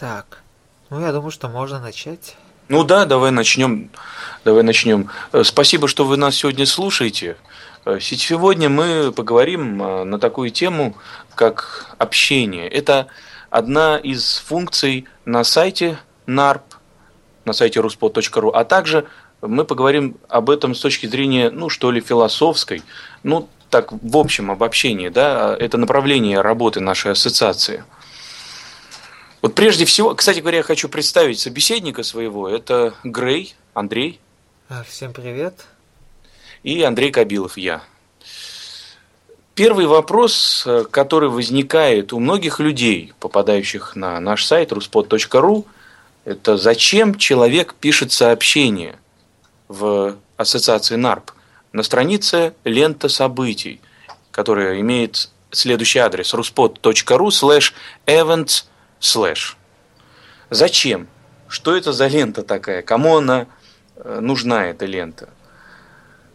Так, ну я думаю, что можно начать. Ну да, давай начнем. Давай начнем. Э, спасибо, что вы нас сегодня слушаете. Э, сегодня мы поговорим э, на такую тему, как общение. Это одна из функций на сайте NARP, на сайте ruspod.ru, а также мы поговорим об этом с точки зрения, ну, что ли, философской, ну, так, в общем обобщении, да, это направление работы нашей ассоциации. Вот прежде всего, кстати говоря, я хочу представить собеседника своего, это Грей, Андрей. А, всем привет. И Андрей Кабилов, я. Первый вопрос, э, который возникает у многих людей, попадающих на наш сайт ruspod.ru, это зачем человек пишет сообщение в ассоциации НАРП на странице лента событий, которая имеет следующий адрес ruspod.ru slash events slash. Зачем? Что это за лента такая? Кому она э, нужна, эта лента?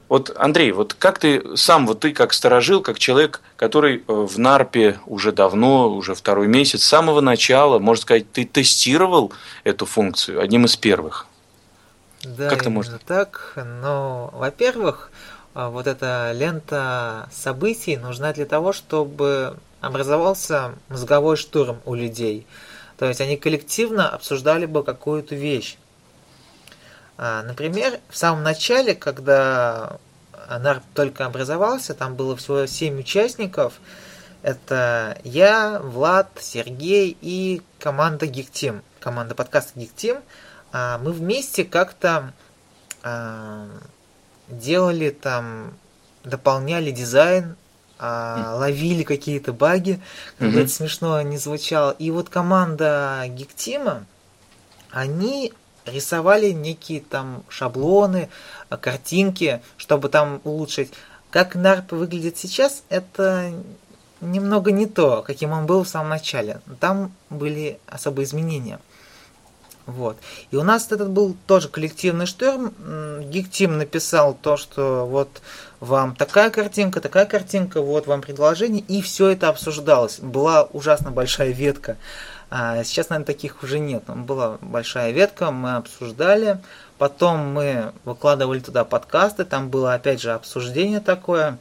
Вот, Андрей, вот как ты сам, вот ты как сторожил, как человек, который э, в НАРПе уже давно, уже второй месяц, с самого начала, можно сказать, ты тестировал эту функцию одним из первых? Да, как именно можно? так. Но, во-первых, а, вот эта лента событий нужна для того, чтобы образовался мозговой штурм у людей. То есть они коллективно обсуждали бы какую-то вещь. А, например, в самом начале, когда НАРП только образовался, там было всего 7 участников. Это я, Влад, Сергей и команда Geek команда подкаста Geek а, Мы вместе как-то а, делали там, дополняли дизайн, ловили какие-то баги, как бы это смешно не звучало. И вот команда Geek они рисовали некие там шаблоны, э, картинки, чтобы там улучшить. Как Нарп выглядит сейчас, это немного не то, каким он был в самом начале. Там были особые изменения. Вот. И у нас этот был тоже коллективный шторм. Гиктим написал то, что вот вам такая картинка, такая картинка, вот вам предложение, и все это обсуждалось. Была ужасно большая ветка а сейчас, наверное, таких уже нет. Была большая ветка, мы обсуждали. Потом мы выкладывали туда подкасты, там было опять же обсуждение такое.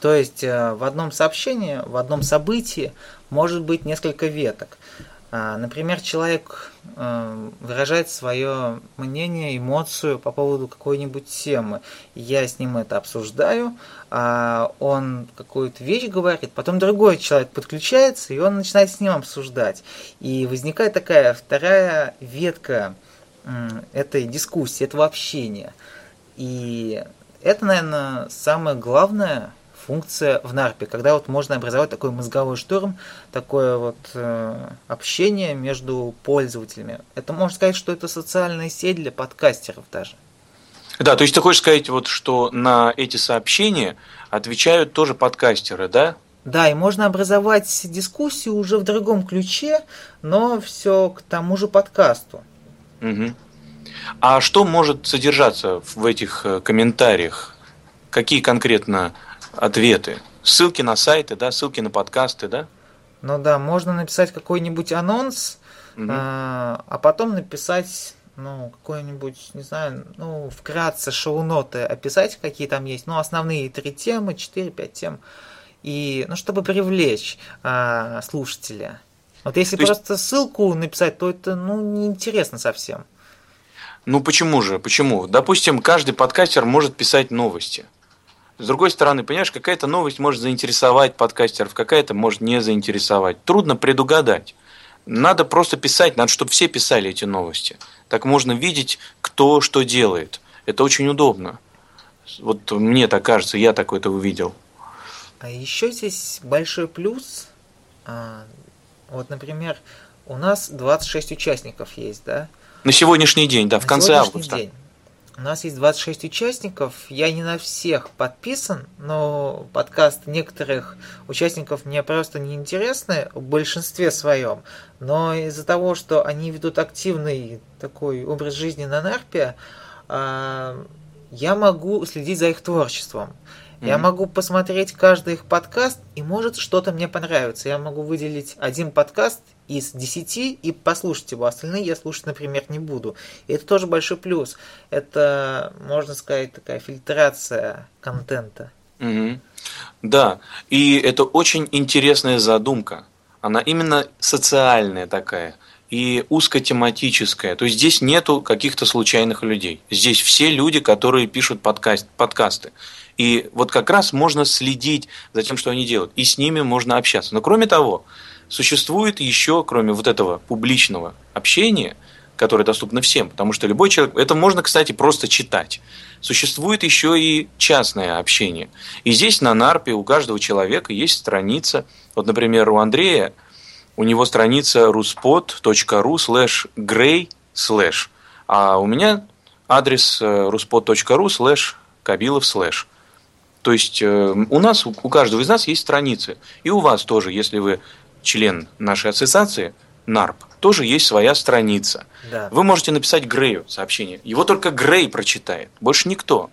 То есть э, в одном сообщении, в одном событии может быть несколько веток. А, например, человек э, выражает свое мнение, эмоцию по поводу какой-нибудь темы. Я с ним это обсуждаю, а он какую-то вещь говорит, потом другой человек подключается, и он начинает с ним обсуждать. И возникает такая вторая ветка этой дискуссии, этого общения. И это, наверное, самое главное функция в NARP, когда вот можно образовать такой мозговой шторм, такое вот э, общение между пользователями. Это можно сказать, что это социальная сеть для подкастеров даже. Да, то есть ты хочешь сказать, вот, что на эти сообщения отвечают тоже подкастеры, да? Да, и можно образовать дискуссию уже в другом ключе, но все к тому же подкасту. Угу. А что может содержаться в этих э, комментариях? Какие конкретно ответы. Ссылки на сайты, да, ссылки на подкасты, да? Ну да, можно написать какой-нибудь анонс, угу. а, а потом написать, ну, какой-нибудь, не знаю, ну, вкратце шоу-ноты описать, какие там есть, ну, основные три темы, 4-5 тем, и, ну, чтобы привлечь а, слушателя. Вот если то просто есть... ссылку написать, то это, ну, неинтересно совсем. Ну, почему же, почему? Допустим, каждый подкастер может писать новости – с другой стороны, понимаешь, какая-то новость может заинтересовать подкастеров, какая-то может не заинтересовать. Трудно предугадать. Надо просто писать, надо, чтобы все писали эти новости. Так можно видеть, кто что делает. Это очень удобно. Вот мне так кажется, я такое это увидел. А еще здесь большой плюс. А, вот, например, у нас 26 участников есть, да? На сегодняшний день, да, в На конце августа. День. У нас есть 26 участников. Я не на всех подписан, но подкасты некоторых участников мне просто не интересны в большинстве своем. Но из-за того, что они ведут активный такой образ жизни на Нарпе, а, я могу следить за их творчеством. Mm-hmm. Я могу посмотреть каждый их подкаст, и может что-то мне понравится. Я могу выделить один подкаст из десяти и послушать его. Остальные я слушать, например, не буду. И это тоже большой плюс. Это, можно сказать, такая фильтрация контента. Угу. Да, и это очень интересная задумка. Она именно социальная такая и узкотематическая. То есть здесь нету каких-то случайных людей. Здесь все люди, которые пишут подкаст, подкасты. И вот как раз можно следить за тем, что они делают. И с ними можно общаться. Но кроме того, существует еще, кроме вот этого публичного общения, которое доступно всем, потому что любой человек, это можно, кстати, просто читать. Существует еще и частное общение. И здесь на Нарпе у каждого человека есть страница. Вот, например, у Андрея, у него страница ruspod.ru slash gray slash. А у меня адрес ruspod.ru э, slash кабилов slash. То есть э, у нас, у каждого из нас есть страницы. И у вас тоже, если вы член нашей ассоциации, НАРП, тоже есть своя страница. Да. Вы можете написать Грею сообщение. Его только Грей прочитает, больше никто.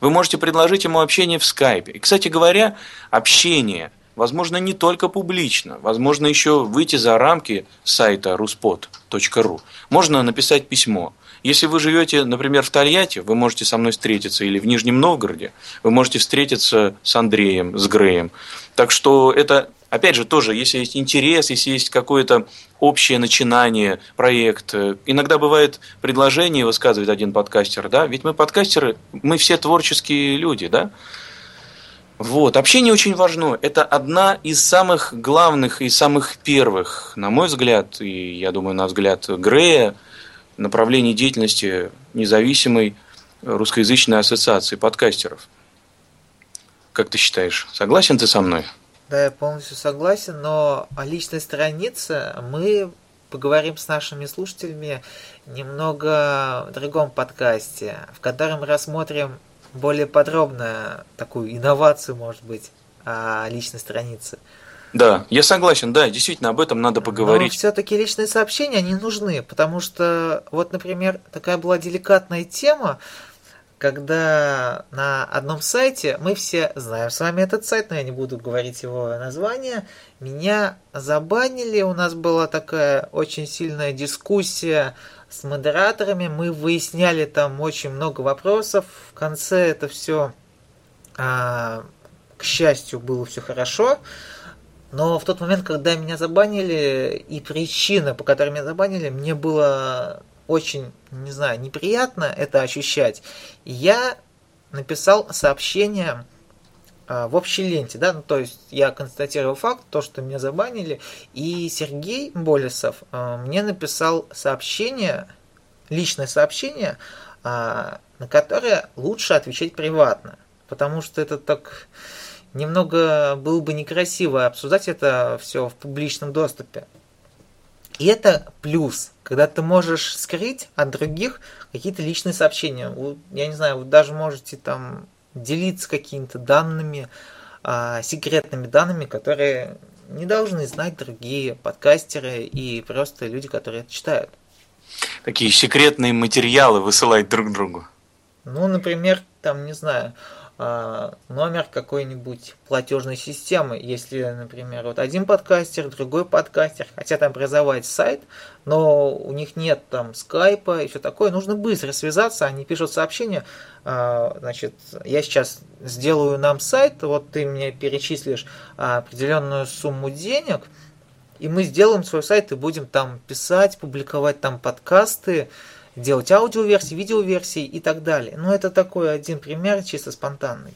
Вы можете предложить ему общение в скайпе. И, кстати говоря, общение, возможно, не только публично, возможно, еще выйти за рамки сайта ruspod.ru. Можно написать письмо. Если вы живете, например, в Тольятти, вы можете со мной встретиться, или в Нижнем Новгороде, вы можете встретиться с Андреем, с Греем. Так что это Опять же, тоже, если есть интерес, если есть какое-то общее начинание, проект. Э, иногда бывает предложение высказывает один подкастер, да, ведь мы подкастеры, мы все творческие люди, да. Вот, общение очень важно. Это одна из самых главных и самых первых, на мой взгляд, и я думаю, на взгляд Грея, направлений деятельности независимой русскоязычной ассоциации подкастеров. Как ты считаешь, согласен ты со мной? Да, я полностью согласен, но о личной странице мы поговорим с нашими слушателями немного в другом подкасте, в котором рассмотрим более подробно такую инновацию, может быть, о личной странице. Да, я согласен, да, действительно, об этом надо поговорить. Но все-таки личные сообщения, они нужны, потому что, вот, например, такая была деликатная тема, когда на одном сайте, мы все знаем с вами этот сайт, но я не буду говорить его название, меня забанили, у нас была такая очень сильная дискуссия с модераторами, мы выясняли там очень много вопросов, в конце это все, а, к счастью, было все хорошо, но в тот момент, когда меня забанили, и причина, по которой меня забанили, мне было очень, не знаю, неприятно это ощущать. Я написал сообщение а, в общей ленте, да, ну, то есть я констатировал факт, то, что меня забанили, и Сергей Болесов а, мне написал сообщение, личное сообщение, а, на которое лучше отвечать приватно, потому что это так немного было бы некрасиво обсуждать это все в публичном доступе. И это плюс, когда ты можешь скрыть от других какие-то личные сообщения. Я не знаю, вы даже можете там делиться какими-то данными, а, секретными данными, которые не должны знать другие подкастеры и просто люди, которые это читают. Такие секретные материалы высылать друг другу. Ну, например, там, не знаю, номер какой-нибудь платежной системы. Если, например, вот один подкастер, другой подкастер хотят образовать сайт, но у них нет там скайпа и все такое, нужно быстро связаться, они пишут сообщение, а, значит, я сейчас сделаю нам сайт, вот ты мне перечислишь определенную сумму денег, и мы сделаем свой сайт и будем там писать, публиковать там подкасты, делать аудиоверсии, видеоверсии и так далее. Но это такой один пример чисто спонтанный.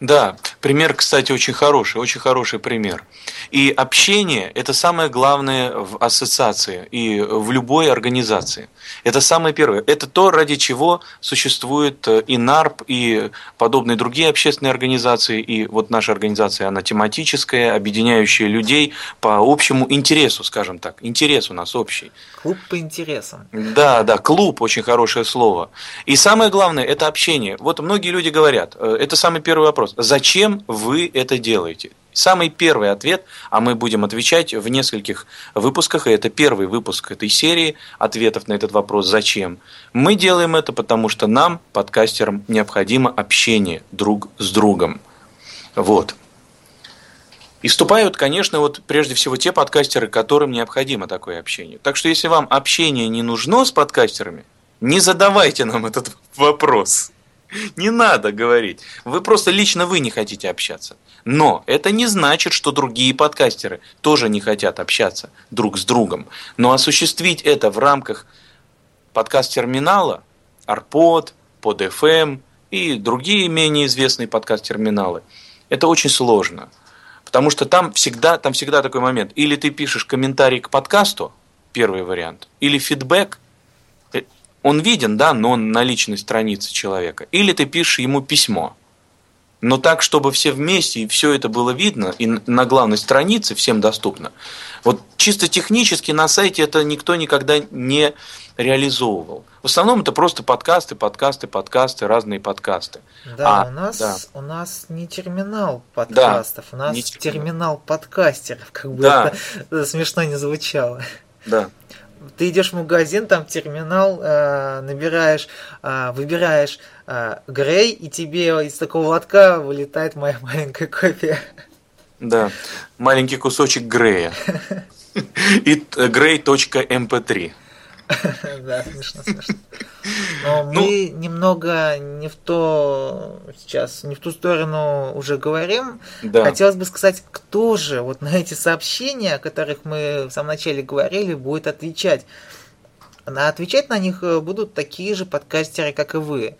Да, пример, кстати, очень хороший, очень хороший пример. И общение – это самое главное в ассоциации и в любой организации. Это самое первое. Это то, ради чего существует э, и НАРП, и подобные другие общественные организации. И вот наша организация, она тематическая, объединяющая людей по общему интересу, скажем так. Интерес у нас общий. Клуб по интересам. Да, да, клуб – очень хорошее слово. И самое главное – это общение. Вот многие люди говорят, э, это самый первый вопрос. Зачем вы это делаете? Самый первый ответ, а мы будем отвечать в нескольких выпусках, и это первый выпуск этой серии ответов на этот вопрос «Зачем?». Мы делаем это, потому что нам, подкастерам, необходимо общение друг с другом. Вот. И вступают, конечно, вот прежде всего те подкастеры, которым необходимо такое общение. Так что если вам общение не нужно с подкастерами, не задавайте нам этот вопрос. Не надо говорить. Вы просто лично вы не хотите общаться. Но это не значит, что другие подкастеры тоже не хотят общаться друг с другом. Но осуществить это в рамках подкаст-терминала, Арпод, PodFM и другие менее известные подкаст-терминалы, это очень сложно. Потому что там всегда, там всегда такой момент. Или ты пишешь комментарий к подкасту, первый вариант, или фидбэк, он виден, да, но он на личной странице человека. Или ты пишешь ему письмо но так, чтобы все вместе и все это было видно, и на главной странице всем доступно. Вот чисто технически на сайте это никто никогда не реализовывал. В основном это просто подкасты, подкасты, подкасты, разные подкасты. Да, а, у, нас, да. у нас не терминал подкастов, да, у нас терминал подкастеров, как бы да. это смешно не звучало. Да ты идешь в магазин, там терминал, э, набираешь, э, выбираешь э, Грей, и тебе из такого лотка вылетает моя маленькая копия. Да, маленький кусочек Грея. И grey.mp3. Да, смешно, смешно. Но ну, мы немного не в то сейчас, не в ту сторону уже говорим. Да. Хотелось бы сказать, кто же вот на эти сообщения, о которых мы в самом начале говорили, будет отвечать. А отвечать на них э, будут такие же подкастеры, как и вы.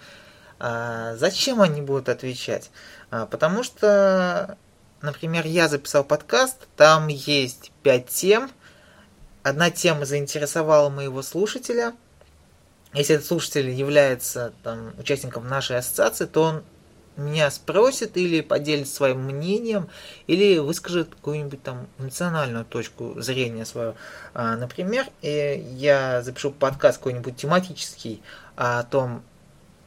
А зачем они будут отвечать? А, потому что, например, я записал подкаст, там есть пять тем – одна тема заинтересовала моего слушателя. Если этот слушатель является там, участником нашей ассоциации, то он меня спросит или поделится своим мнением, или выскажет какую-нибудь там эмоциональную точку зрения свою. А, например, я запишу подкаст какой-нибудь тематический о том,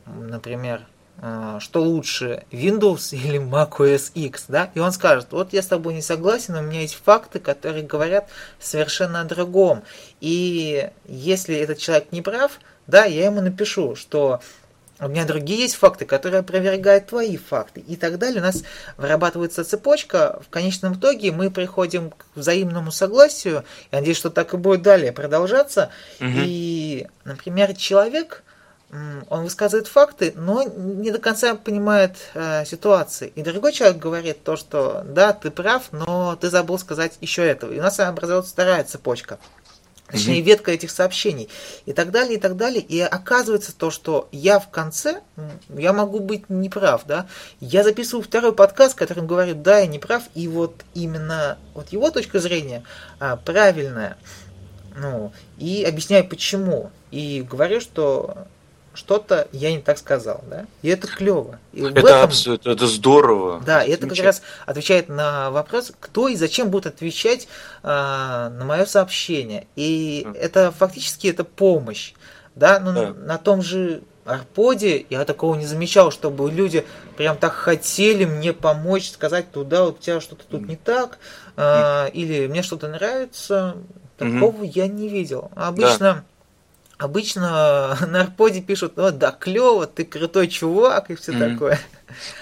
например, а, что лучше, Windows или Mac OS X, да, и он скажет, вот я с тобой не согласен, у меня есть факты, которые говорят совершенно о другом, и если этот человек не прав, да, я ему напишу, что у меня другие есть факты, которые опровергают твои факты. И так далее. У нас вырабатывается цепочка. В конечном итоге мы приходим к взаимному согласию. Я надеюсь, что так и будет далее продолжаться. Угу. И, например, человек, он высказывает факты, но не до конца понимает э, ситуации. И другой человек говорит то, что да, ты прав, но ты забыл сказать еще этого. И у нас образуется вторая цепочка. Точнее, ветка этих сообщений. И так далее, и так далее. И оказывается то, что я в конце, я могу быть неправ, да. Я записываю второй подкаст, которым говорит, да, я не прав. И вот именно вот его точка зрения а, правильная. Ну, и объясняю почему. И говорю, что что-то я не так сказал, да? И это клево. И это этом, абсолютно, это здорово. Да, и это как раз отвечает на вопрос, кто и зачем будет отвечать а, на мое сообщение. И mm. это фактически это помощь, да? Но да. на том же Арподе я такого не замечал, чтобы люди прям так хотели мне помочь, сказать туда, вот у тебя что-то тут не так, а, или мне что-то нравится. Такого mm-hmm. я не видел. Обычно да Обычно на Арподе пишут, о, да, клево, ты крутой чувак и все mm-hmm. такое.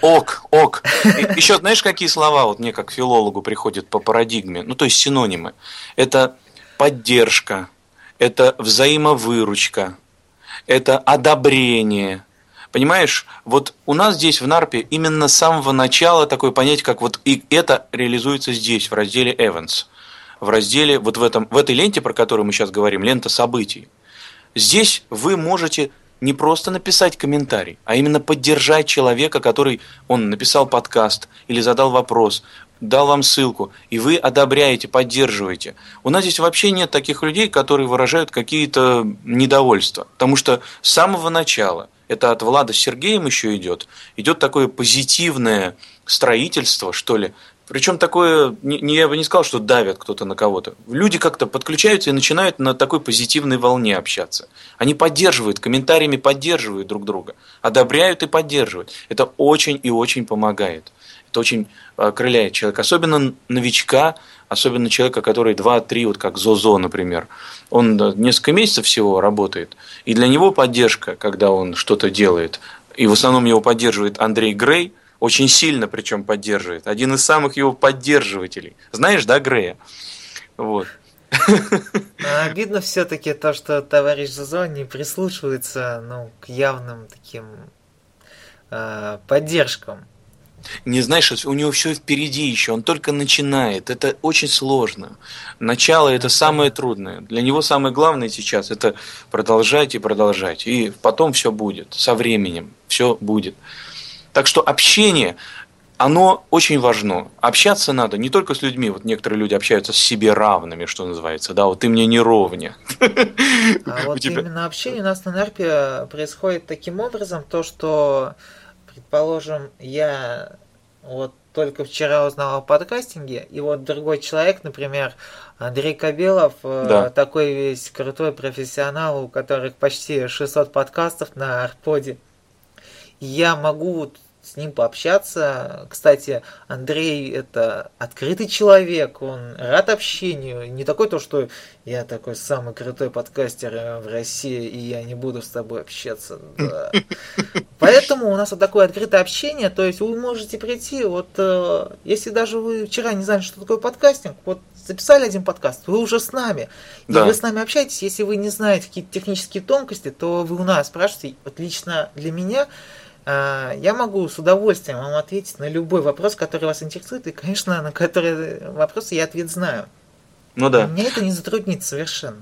Ок, ок. Еще знаешь, какие слова вот мне как филологу приходят по парадигме? Ну, то есть синонимы. Это поддержка, это взаимовыручка, это одобрение. Понимаешь, вот у нас здесь в Нарпе именно с самого начала такое понятие, как вот и это реализуется здесь, в разделе Evans. В разделе, вот в, этом, в этой ленте, про которую мы сейчас говорим, лента событий. Здесь вы можете не просто написать комментарий, а именно поддержать человека, который он написал подкаст или задал вопрос, дал вам ссылку, и вы одобряете, поддерживаете. У нас здесь вообще нет таких людей, которые выражают какие-то недовольства. Потому что с самого начала, это от Влада с Сергеем еще идет, идет такое позитивное строительство, что ли, причем такое, не, я бы не сказал, что давят кто-то на кого-то. Люди как-то подключаются и начинают на такой позитивной волне общаться. Они поддерживают, комментариями поддерживают друг друга, одобряют и поддерживают. Это очень и очень помогает. Это очень окрыляет человека. Особенно новичка, особенно человека, который 2-3, вот как Зозо, например. Он несколько месяцев всего работает. И для него поддержка, когда он что-то делает, и в основном его поддерживает Андрей Грей, очень сильно причем поддерживает. Один из самых его поддерживателей. Знаешь, да, Грея? Вот. А обидно все-таки то, что товарищ Зазо не прислушивается ну, к явным таким э, поддержкам. Не знаешь, у него все впереди еще, он только начинает. Это очень сложно. Начало это самое трудное. Для него самое главное сейчас это продолжать и продолжать. И потом все будет. Со временем все будет. Так что общение, оно очень важно. Общаться надо не только с людьми, вот некоторые люди общаются с себе равными, что называется, да, вот ты мне не ровня. А вот тебя... именно общение у нас на НАРПе происходит таким образом, то, что, предположим, я вот только вчера узнал о подкастинге, и вот другой человек, например, Андрей Кабелов, э, да. такой весь крутой профессионал, у которых почти 600 подкастов на Арподе. Я могу с ним пообщаться. Кстати, Андрей это открытый человек, он рад общению. Не такой то, что я такой самый крутой подкастер э, в России, и я не буду с тобой общаться. Да. Поэтому у нас вот такое открытое общение, то есть вы можете прийти, вот э, если даже вы вчера не знали, что такое подкастинг, вот записали один подкаст, вы уже с нами, и да. вы с нами общаетесь, если вы не знаете какие-то технические тонкости, то вы у нас спрашиваете, вот лично для меня я могу с удовольствием вам ответить на любой вопрос, который вас интересует, и, конечно, на которые вопросы я ответ знаю. Ну да. Меня это не затруднит совершенно.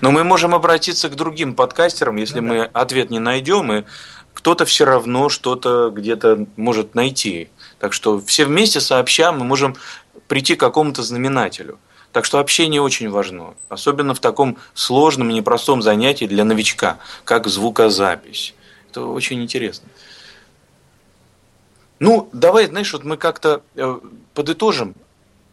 Но мы можем обратиться к другим подкастерам, если ну, мы да. ответ не найдем, и кто-то все равно что-то где-то может найти. Так что все вместе сообща мы можем прийти к какому-то знаменателю. Так что общение очень важно, особенно в таком сложном и непростом занятии для новичка, как звукозапись. Это очень интересно. Ну, давай, знаешь, вот мы как-то э, подытожим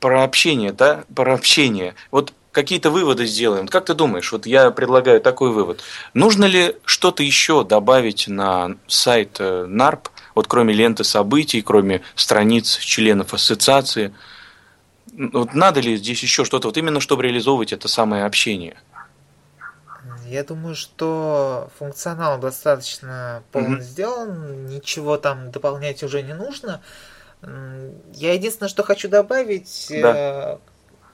про общение, да, про общение. Вот какие-то выводы сделаем. Как ты думаешь, вот я предлагаю такой вывод. Нужно ли что-то еще добавить на сайт э, НАРП, вот кроме ленты событий, кроме страниц членов ассоциации? Вот надо ли здесь еще что-то, вот именно чтобы реализовывать это самое общение? Я думаю, что функционал достаточно полно mm-hmm. сделан, ничего там дополнять уже не нужно. Я единственное, что хочу добавить, да. Э,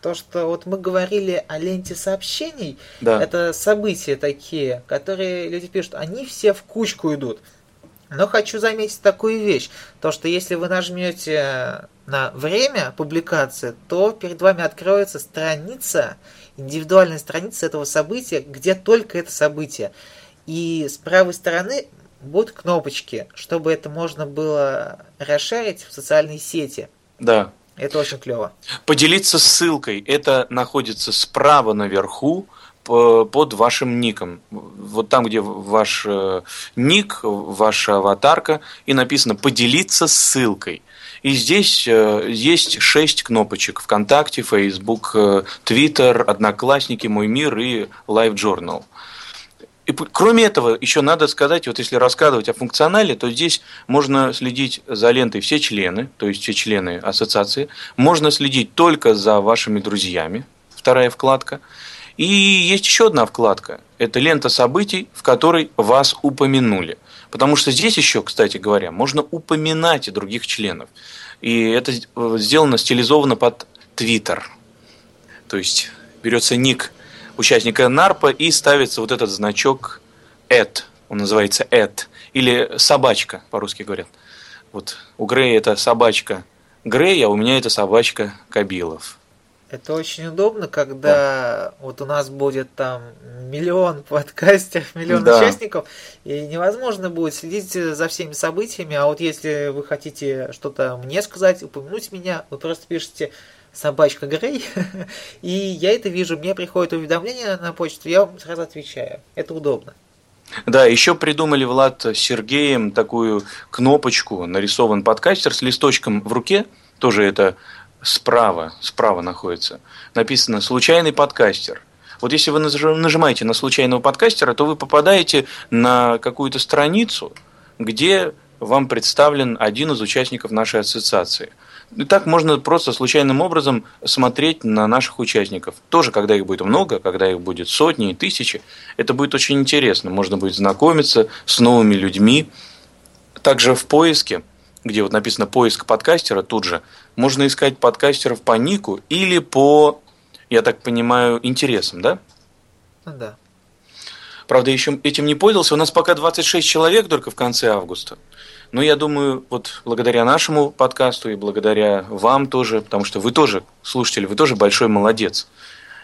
то, что вот мы говорили о ленте сообщений, да. это события такие, которые люди пишут, они все в кучку идут. Но хочу заметить такую вещь, то что если вы нажмете на время публикации, то перед вами откроется страница, индивидуальная страница этого события, где только это событие. И с правой стороны будут кнопочки, чтобы это можно было расширить в социальные сети. Да. Это очень клево. Поделиться ссылкой. Это находится справа наверху под вашим ником. Вот там, где ваш э, ник, ваша аватарка, и написано «поделиться ссылкой». И здесь э, есть шесть кнопочек. ВКонтакте, Facebook, э, Twitter, Одноклассники, Мой мир и Live Journal. И кроме этого, еще надо сказать, вот если рассказывать о функционале, то здесь можно следить за лентой все члены, то есть все члены ассоциации. Можно следить только за вашими друзьями, вторая вкладка. И есть еще одна вкладка. Это лента событий, в которой вас упомянули. Потому что здесь еще, кстати говоря, можно упоминать и других членов. И это сделано стилизовано под Twitter. То есть берется ник участника НАРПа и ставится вот этот значок «эд». Он называется «эд». Или «собачка», по-русски говорят. Вот у Грея это собачка Грей, а у меня это собачка Кабилов. Это очень удобно, когда да. вот у нас будет там миллион подкастеров, миллион да. участников, и невозможно будет следить за всеми событиями, а вот если вы хотите что-то мне сказать, упомянуть меня, вы просто пишете собачка Грей, и я это вижу, мне приходит уведомление на почту, я вам сразу отвечаю. Это удобно. Да, еще придумали Влад с Сергеем такую кнопочку, нарисован подкастер с листочком в руке, тоже это справа, справа находится, написано «случайный подкастер». Вот если вы нажимаете на случайного подкастера, то вы попадаете на какую-то страницу, где вам представлен один из участников нашей ассоциации – И так можно просто случайным образом смотреть на наших участников. Тоже, когда их будет много, когда их будет сотни и тысячи, это будет очень интересно. Можно будет знакомиться с новыми людьми. Также в поиске, где вот написано поиск подкастера, тут же можно искать подкастеров по нику или по, я так понимаю, интересам, да? Ну да. Правда, еще этим не пользовался. У нас пока 26 человек только в конце августа. Но я думаю, вот благодаря нашему подкасту и благодаря вам тоже, потому что вы тоже, слушатели, вы тоже большой молодец.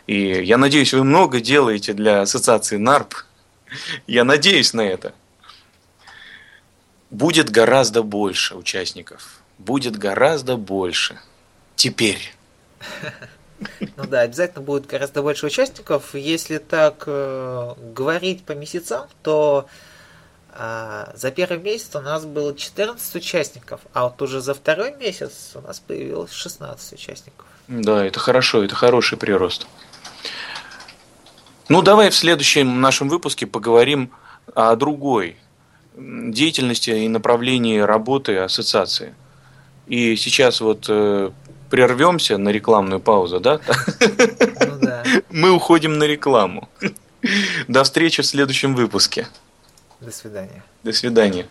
И я надеюсь, вы много делаете для ассоциации НАРП. Я надеюсь на это. Будет гораздо больше участников. Будет гораздо больше. Теперь. Ну да, обязательно будет гораздо больше участников. Если так э, говорить по месяцам, то э, за первый месяц у нас было 14 участников, а вот уже за второй месяц у нас появилось 16 участников. Да, это хорошо, это хороший прирост. Ну, давай в следующем нашем выпуске поговорим о другой деятельности и направлении работы ассоциации. И сейчас вот э, прервемся на рекламную паузу, да? Ну, да. Мы уходим на рекламу. До встречи в следующем выпуске. До свидания. До свидания.